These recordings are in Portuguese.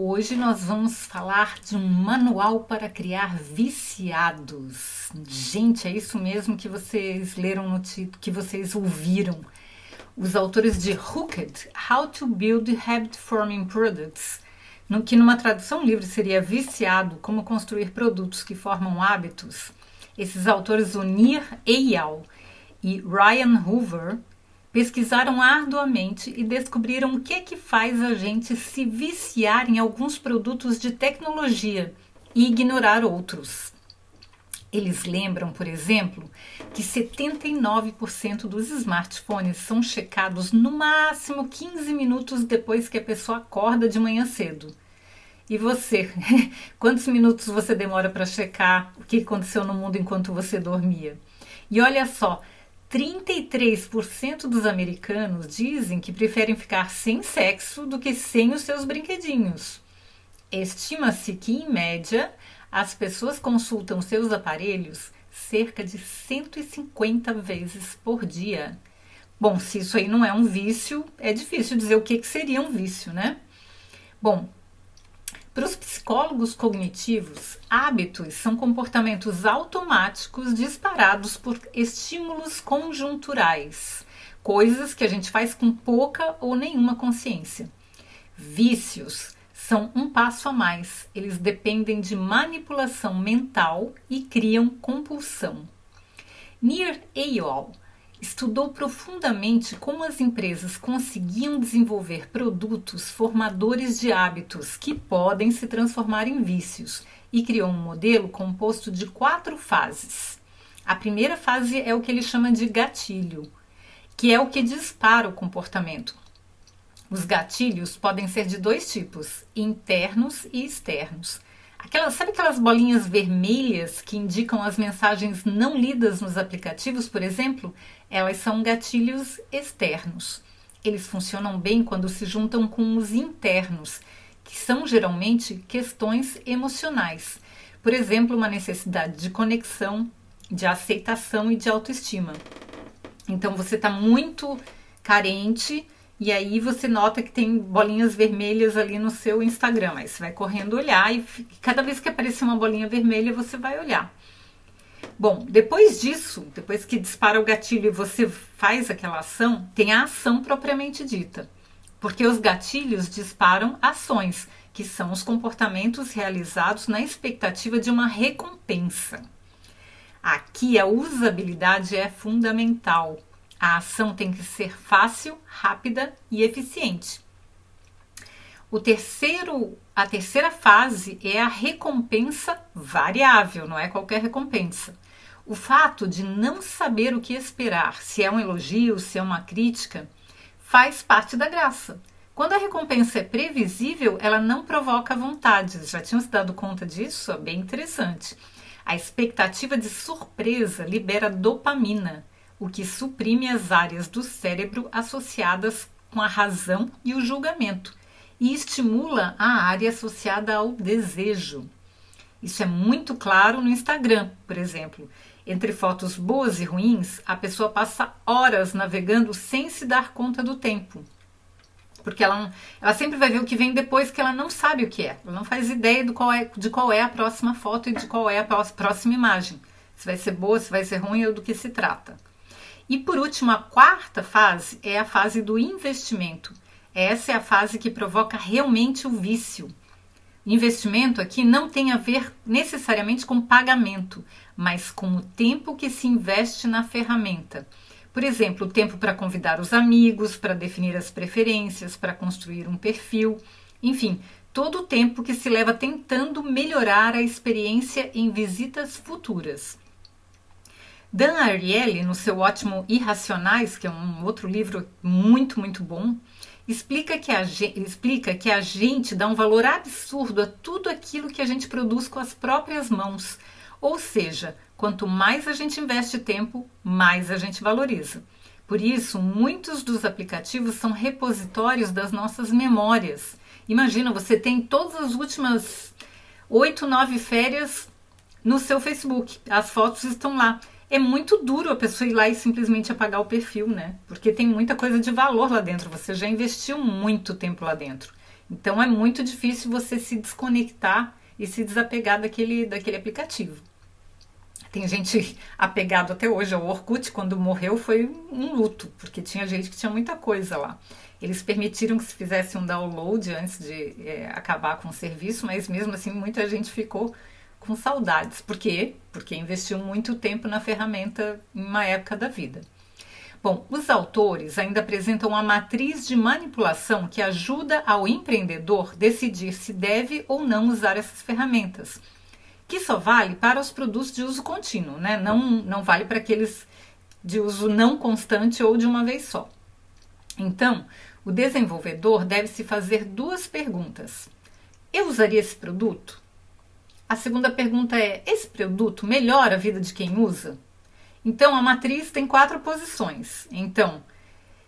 Hoje nós vamos falar de um manual para criar viciados. Gente, é isso mesmo que vocês leram no título, que vocês ouviram. Os autores de Hooked, How to Build Habit Forming Products, no que numa tradução livre seria viciado, como construir produtos que formam hábitos. Esses autores, o Nir Eyal e Ryan Hoover, Pesquisaram arduamente e descobriram o que que faz a gente se viciar em alguns produtos de tecnologia e ignorar outros. Eles lembram, por exemplo, que 79% dos smartphones são checados no máximo 15 minutos depois que a pessoa acorda de manhã cedo. E você? Quantos minutos você demora para checar o que aconteceu no mundo enquanto você dormia? E olha só, 33% dos americanos dizem que preferem ficar sem sexo do que sem os seus brinquedinhos. Estima-se que, em média, as pessoas consultam seus aparelhos cerca de 150 vezes por dia. Bom, se isso aí não é um vício, é difícil dizer o que, que seria um vício, né? Bom, para os psicólogos cognitivos, hábitos são comportamentos automáticos disparados por estímulos conjunturais, coisas que a gente faz com pouca ou nenhuma consciência. Vícios são um passo a mais, eles dependem de manipulação mental e criam compulsão. Nir Eyal estudou profundamente como as empresas conseguiam desenvolver produtos formadores de hábitos que podem se transformar em vícios e criou um modelo composto de quatro fases. A primeira fase é o que ele chama de gatilho, que é o que dispara o comportamento. Os gatilhos podem ser de dois tipos, internos e externos. Aquelas, sabe aquelas bolinhas vermelhas que indicam as mensagens não lidas nos aplicativos, por exemplo? Elas são gatilhos externos. Eles funcionam bem quando se juntam com os internos, que são geralmente questões emocionais. Por exemplo, uma necessidade de conexão, de aceitação e de autoestima. Então você está muito carente e aí você nota que tem bolinhas vermelhas ali no seu Instagram. Aí você vai correndo olhar e cada vez que aparecer uma bolinha vermelha, você vai olhar. Bom, depois disso, depois que dispara o gatilho e você faz aquela ação, tem a ação propriamente dita. Porque os gatilhos disparam ações, que são os comportamentos realizados na expectativa de uma recompensa. Aqui a usabilidade é fundamental. A ação tem que ser fácil, rápida e eficiente. O terceiro, a terceira fase é a recompensa variável, não é qualquer recompensa. O fato de não saber o que esperar, se é um elogio, se é uma crítica, faz parte da graça. Quando a recompensa é previsível, ela não provoca vontades. Já tinham se dado conta disso? É bem interessante. A expectativa de surpresa libera dopamina, o que suprime as áreas do cérebro associadas com a razão e o julgamento e estimula a área associada ao desejo. Isso é muito claro no Instagram, por exemplo. Entre fotos boas e ruins, a pessoa passa horas navegando sem se dar conta do tempo. Porque ela, ela sempre vai ver o que vem depois que ela não sabe o que é. Ela não faz ideia do qual é, de qual é a próxima foto e de qual é a próxima imagem. Se vai ser boa, se vai ser ruim ou do que se trata. E por último, a quarta fase é a fase do investimento. Essa é a fase que provoca realmente o vício. Investimento aqui não tem a ver necessariamente com pagamento, mas com o tempo que se investe na ferramenta. Por exemplo, o tempo para convidar os amigos, para definir as preferências, para construir um perfil, enfim, todo o tempo que se leva tentando melhorar a experiência em visitas futuras. Dan Ariely, no seu ótimo Irracionais, que é um outro livro muito, muito bom, explica que, a gente, explica que a gente dá um valor absurdo a tudo aquilo que a gente produz com as próprias mãos. Ou seja, Quanto mais a gente investe tempo, mais a gente valoriza. Por isso, muitos dos aplicativos são repositórios das nossas memórias. Imagina, você tem todas as últimas oito, nove férias no seu Facebook. As fotos estão lá. É muito duro a pessoa ir lá e simplesmente apagar o perfil, né? Porque tem muita coisa de valor lá dentro. Você já investiu muito tempo lá dentro. Então é muito difícil você se desconectar e se desapegar daquele, daquele aplicativo. Tem gente apegado até hoje ao Orkut, quando morreu foi um luto, porque tinha gente que tinha muita coisa lá. Eles permitiram que se fizesse um download antes de é, acabar com o serviço, mas mesmo assim muita gente ficou com saudades. Por quê? Porque investiu muito tempo na ferramenta em uma época da vida. Bom, os autores ainda apresentam uma matriz de manipulação que ajuda ao empreendedor decidir se deve ou não usar essas ferramentas, que só vale para os produtos de uso contínuo, né? não, não vale para aqueles de uso não constante ou de uma vez só. Então, o desenvolvedor deve se fazer duas perguntas: Eu usaria esse produto? A segunda pergunta é: Esse produto melhora a vida de quem usa? Então, a matriz tem quatro posições. Então,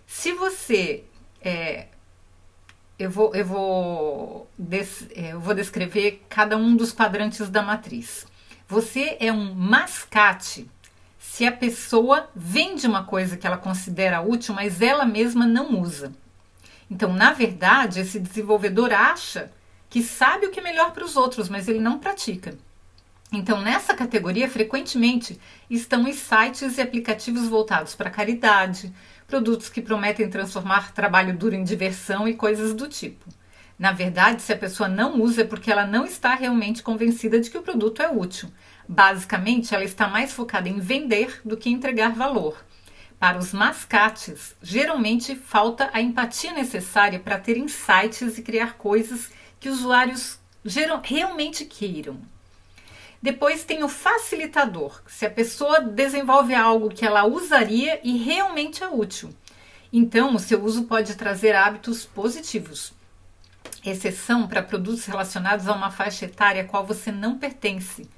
se você. É, eu, vou, eu, vou des, é, eu vou descrever cada um dos quadrantes da matriz. Você é um mascate se a pessoa vende uma coisa que ela considera útil, mas ela mesma não usa. Então, na verdade, esse desenvolvedor acha que sabe o que é melhor para os outros, mas ele não pratica. Então, nessa categoria, frequentemente estão os sites e aplicativos voltados para caridade, produtos que prometem transformar trabalho duro em diversão e coisas do tipo. Na verdade, se a pessoa não usa é porque ela não está realmente convencida de que o produto é útil. Basicamente, ela está mais focada em vender do que entregar valor. Para os mascates, geralmente falta a empatia necessária para ter insights e criar coisas que usuários geram, realmente queiram. Depois tem o facilitador, se a pessoa desenvolve algo que ela usaria e realmente é útil. Então, o seu uso pode trazer hábitos positivos. Exceção para produtos relacionados a uma faixa etária a qual você não pertence.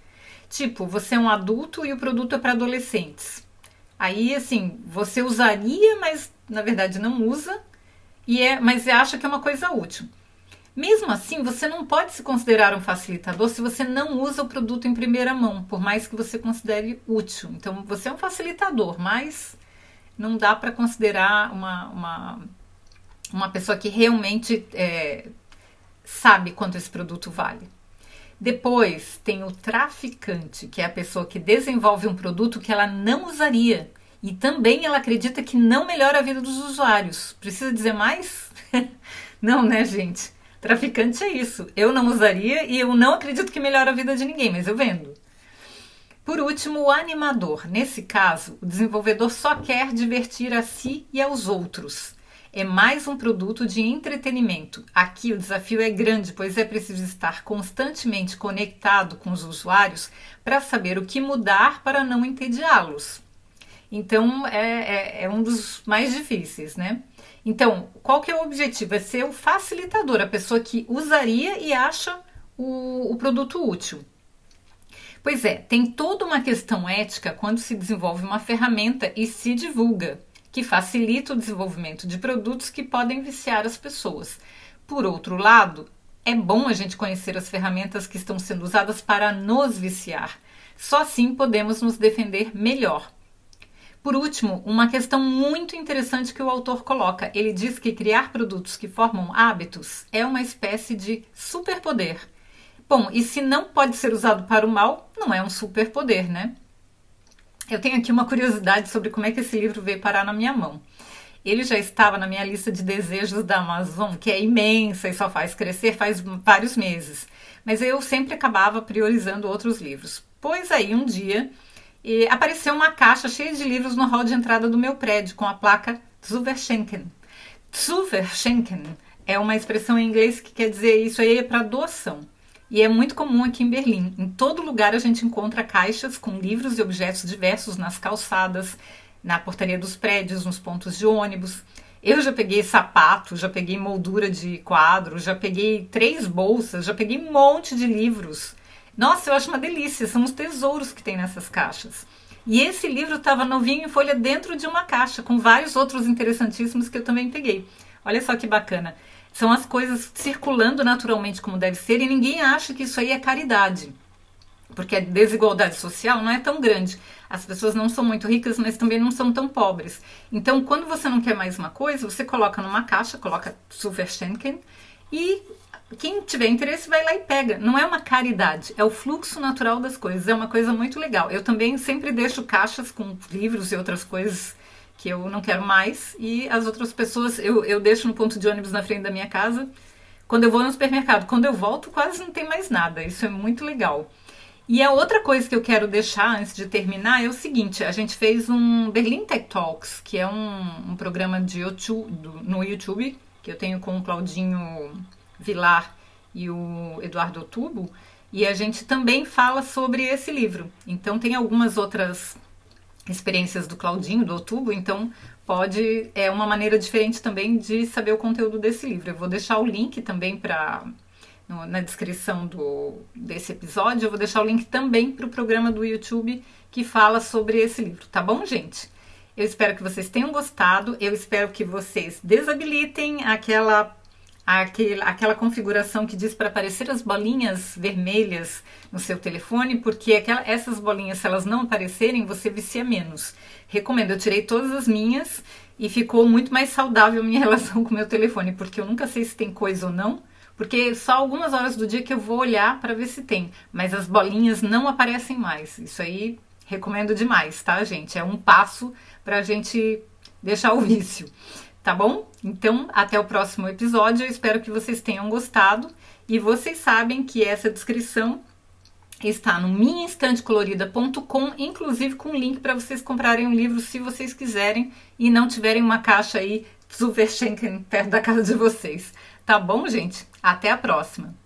Tipo, você é um adulto e o produto é para adolescentes. Aí, assim, você usaria, mas na verdade não usa, e é, mas acha que é uma coisa útil. Mesmo assim, você não pode se considerar um facilitador se você não usa o produto em primeira mão, por mais que você considere útil. Então, você é um facilitador, mas não dá para considerar uma, uma, uma pessoa que realmente é, sabe quanto esse produto vale. Depois tem o traficante, que é a pessoa que desenvolve um produto que ela não usaria e também ela acredita que não melhora a vida dos usuários. Precisa dizer mais? não, né, gente? Traficante é isso. Eu não usaria e eu não acredito que melhore a vida de ninguém, mas eu vendo. Por último, o animador. Nesse caso, o desenvolvedor só quer divertir a si e aos outros. É mais um produto de entretenimento. Aqui o desafio é grande, pois é preciso estar constantemente conectado com os usuários para saber o que mudar para não entediá-los. Então é, é, é, um dos mais difíceis, né? Então, qual que é o objetivo? É ser o facilitador, a pessoa que usaria e acha o, o produto útil. Pois é, tem toda uma questão ética quando se desenvolve uma ferramenta e se divulga, que facilita o desenvolvimento de produtos que podem viciar as pessoas. Por outro lado, é bom a gente conhecer as ferramentas que estão sendo usadas para nos viciar. Só assim podemos nos defender melhor. Por último, uma questão muito interessante que o autor coloca. Ele diz que criar produtos que formam hábitos é uma espécie de superpoder. Bom, e se não pode ser usado para o mal, não é um superpoder, né? Eu tenho aqui uma curiosidade sobre como é que esse livro veio parar na minha mão. Ele já estava na minha lista de desejos da Amazon, que é imensa e só faz crescer faz vários meses. Mas eu sempre acabava priorizando outros livros. Pois aí, um dia, e apareceu uma caixa cheia de livros no hall de entrada do meu prédio com a placa Zuverschenken. Zuverschenken é uma expressão em inglês que quer dizer isso aí é para doação. E é muito comum aqui em Berlim. Em todo lugar a gente encontra caixas com livros e objetos diversos nas calçadas, na portaria dos prédios, nos pontos de ônibus. Eu já peguei sapato, já peguei moldura de quadro, já peguei três bolsas, já peguei um monte de livros Nossa, eu acho uma delícia, são os tesouros que tem nessas caixas. E esse livro estava novinho em folha dentro de uma caixa, com vários outros interessantíssimos que eu também peguei. Olha só que bacana. São as coisas circulando naturalmente como deve ser e ninguém acha que isso aí é caridade. Porque a desigualdade social não é tão grande. As pessoas não são muito ricas, mas também não são tão pobres. Então, quando você não quer mais uma coisa, você coloca numa caixa, coloca Superschenken e quem tiver interesse vai lá e pega. Não é uma caridade, é o fluxo natural das coisas. É uma coisa muito legal. Eu também sempre deixo caixas com livros e outras coisas que eu não quero mais. E as outras pessoas eu, eu deixo no ponto de ônibus na frente da minha casa. Quando eu vou no supermercado, quando eu volto, quase não tem mais nada. Isso é muito legal. E a outra coisa que eu quero deixar antes de terminar é o seguinte: a gente fez um Berlin Tech Talks, que é um, um programa de YouTube, do, no YouTube, que eu tenho com o Claudinho Vilar e o Eduardo Tubo, e a gente também fala sobre esse livro. Então tem algumas outras experiências do Claudinho, do Otubo, então pode é uma maneira diferente também de saber o conteúdo desse livro. Eu vou deixar o link também para na descrição do, desse episódio, eu vou deixar o link também para o programa do YouTube que fala sobre esse livro, tá bom, gente? Eu espero que vocês tenham gostado, eu espero que vocês desabilitem aquela aquela, aquela configuração que diz para aparecer as bolinhas vermelhas no seu telefone, porque aquela, essas bolinhas, se elas não aparecerem, você vicia menos. Recomendo, eu tirei todas as minhas e ficou muito mais saudável minha relação com o meu telefone, porque eu nunca sei se tem coisa ou não, porque só algumas horas do dia que eu vou olhar para ver se tem, mas as bolinhas não aparecem mais. Isso aí recomendo demais, tá, gente? É um passo para a gente deixar o vício tá bom? Então, até o próximo episódio. Eu espero que vocês tenham gostado e vocês sabem que essa descrição está no minhainstantecolorida.com, inclusive com link para vocês comprarem um livro se vocês quiserem e não tiverem uma caixa aí super Schenken perto da casa de vocês. Tá bom, gente? Até a próxima!